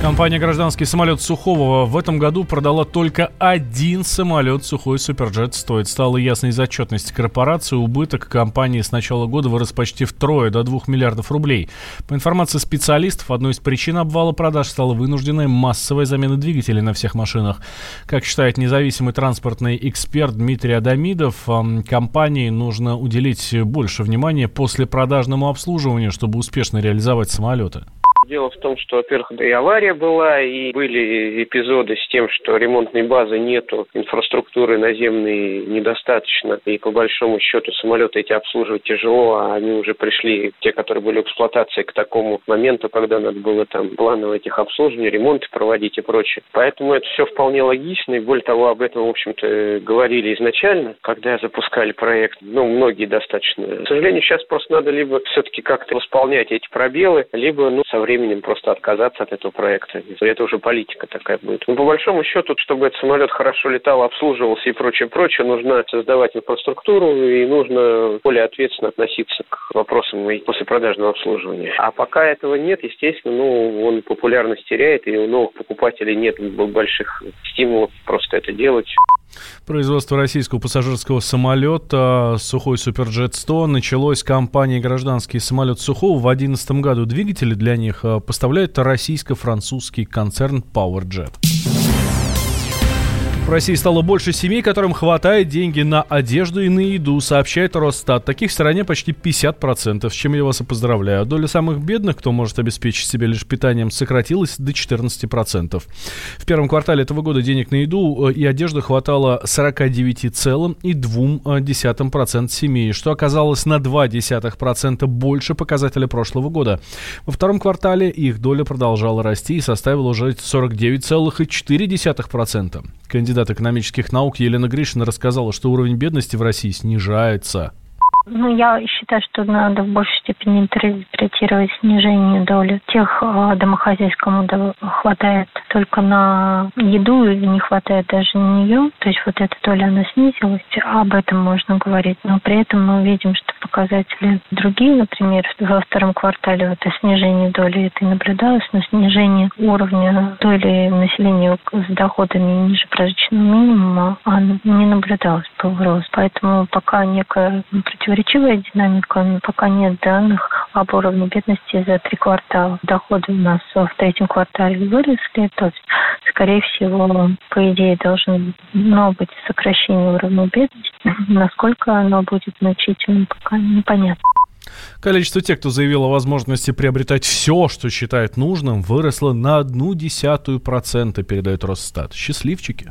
Компания «Гражданский самолет» Сухого в этом году продала только один самолет «Сухой Суперджет» стоит. Стало ясно из отчетности корпорации. Убыток компании с начала года вырос почти втрое, до 2 миллиардов рублей. По информации специалистов, одной из причин обвала продаж стала вынужденная массовая замена двигателей на всех машинах. Как считает независимый транспортный эксперт Дмитрий Адамидов, компании нужно уделить больше внимания после продажному обслуживанию, чтобы успешно реализовать самолеты. Дело в том, что, во-первых, и авария была, и были эпизоды с тем, что ремонтной базы нету, инфраструктуры наземной недостаточно, и по большому счету самолеты эти обслуживать тяжело, а они уже пришли, те, которые были в эксплуатации, к такому моменту, когда надо было там плановать их обслуживание, ремонты проводить и прочее. Поэтому это все вполне логично, и более того, об этом, в общем-то, говорили изначально, когда запускали проект, ну, многие достаточно. К сожалению, сейчас просто надо либо все-таки как-то восполнять эти пробелы, либо, ну, со временем временем просто отказаться от этого проекта. Это уже политика такая будет. Но по большому счету, чтобы этот самолет хорошо летал, обслуживался и прочее, прочее, нужно создавать инфраструктуру и нужно более ответственно относиться к вопросам послепродажного обслуживания. А пока этого нет, естественно, ну, он популярность теряет, и у новых покупателей нет больших стимулов просто это делать. Производство российского пассажирского самолета «Сухой Суперджет 100» началось компанией «Гражданский самолет Сухого» в 2011 году. Двигатели для них э, поставляет российско-французский концерн PowerJet. В России стало больше семей, которым хватает деньги на одежду и на еду, сообщает Росстат. Таких в стране почти 50%, с чем я вас и поздравляю. Доля самых бедных, кто может обеспечить себе лишь питанием, сократилась до 14%. В первом квартале этого года денег на еду э, и одежду хватало 49,2% семей, что оказалось на 0,2% больше показателя прошлого года. Во втором квартале их доля продолжала расти и составила уже 49,4%. Кандидат кандидат экономических наук Елена Гришина рассказала, что уровень бедности в России снижается. Ну, я считаю, что надо в большей степени интерпретировать снижение доли тех э, домохозяйств, кому хватает только на еду или не хватает даже на нее. То есть вот эта доля, она снизилась. Об этом можно говорить. Но при этом мы видим, что показатели другие, например, во втором квартале вот это снижение доли это наблюдалось, но снижение уровня доли населения с доходами ниже прожиточного минимума не наблюдалось, был рост. Поэтому пока некая противоречивая динамика, пока нет данных об уровне бедности за три квартала. Доходы у нас в третьем квартале выросли, то есть, скорее всего, по идее, должно быть сокращение уровня бедности. Насколько оно будет значительным, пока непонятно. Количество тех, кто заявил о возможности приобретать все, что считает нужным, выросло на одну десятую процента, передает Росстат. Счастливчики.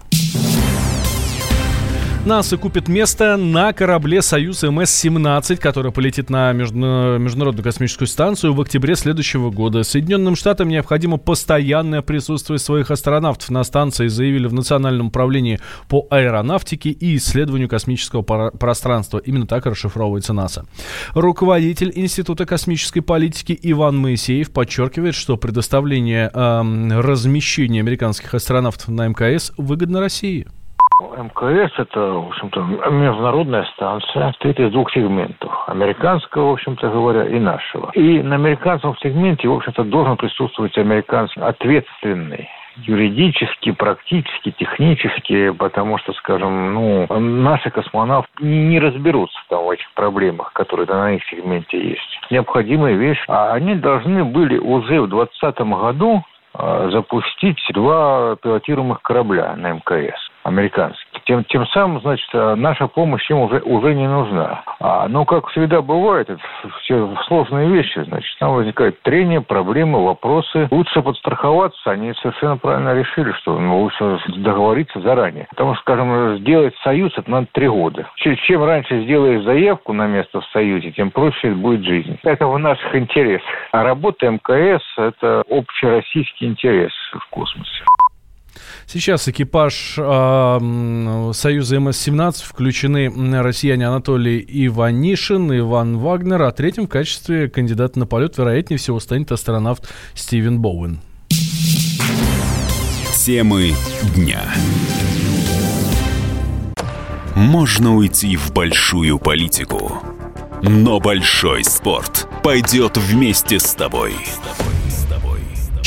НАСА купит место на корабле «Союз МС-17», который полетит на Международную космическую станцию в октябре следующего года. Соединенным Штатам необходимо постоянное присутствие своих астронавтов на станции, заявили в Национальном управлении по аэронавтике и исследованию космического пространства. Именно так расшифровывается НАСА. Руководитель Института космической политики Иван Моисеев подчеркивает, что предоставление э, размещения американских астронавтов на МКС выгодно России. МКС – это, в общем-то, международная станция, состоит из двух сегментов. Американского, в общем-то говоря, и нашего. И на американском сегменте, в общем-то, должен присутствовать американский ответственный юридически, практически, технически, потому что, скажем, ну, наши космонавты не разберутся там в этих проблемах, которые на их сегменте есть. Необходимая вещь. А они должны были уже в 2020 году а, запустить два пилотируемых корабля на МКС американцев. Тем, тем самым, значит, э, наша помощь им уже, уже не нужна. А, но, как всегда бывает, это все сложные вещи, значит, там возникают трения, проблемы, вопросы. Лучше подстраховаться, они совершенно правильно решили, что ну, лучше договориться заранее. Потому что, скажем, сделать союз, это надо три года. Чем раньше сделаешь заявку на место в союзе, тем проще будет жизнь. Это в наших интересах. А работа МКС – это общероссийский интерес в космосе. Сейчас экипаж э, Союза МС-17 включены россияне Анатолий Иванишин, Иван Вагнер, а третьим в качестве кандидата на полет, вероятнее всего, станет астронавт Стивен Боуэн. Темы дня. Можно уйти в большую политику, но большой спорт пойдет вместе с тобой.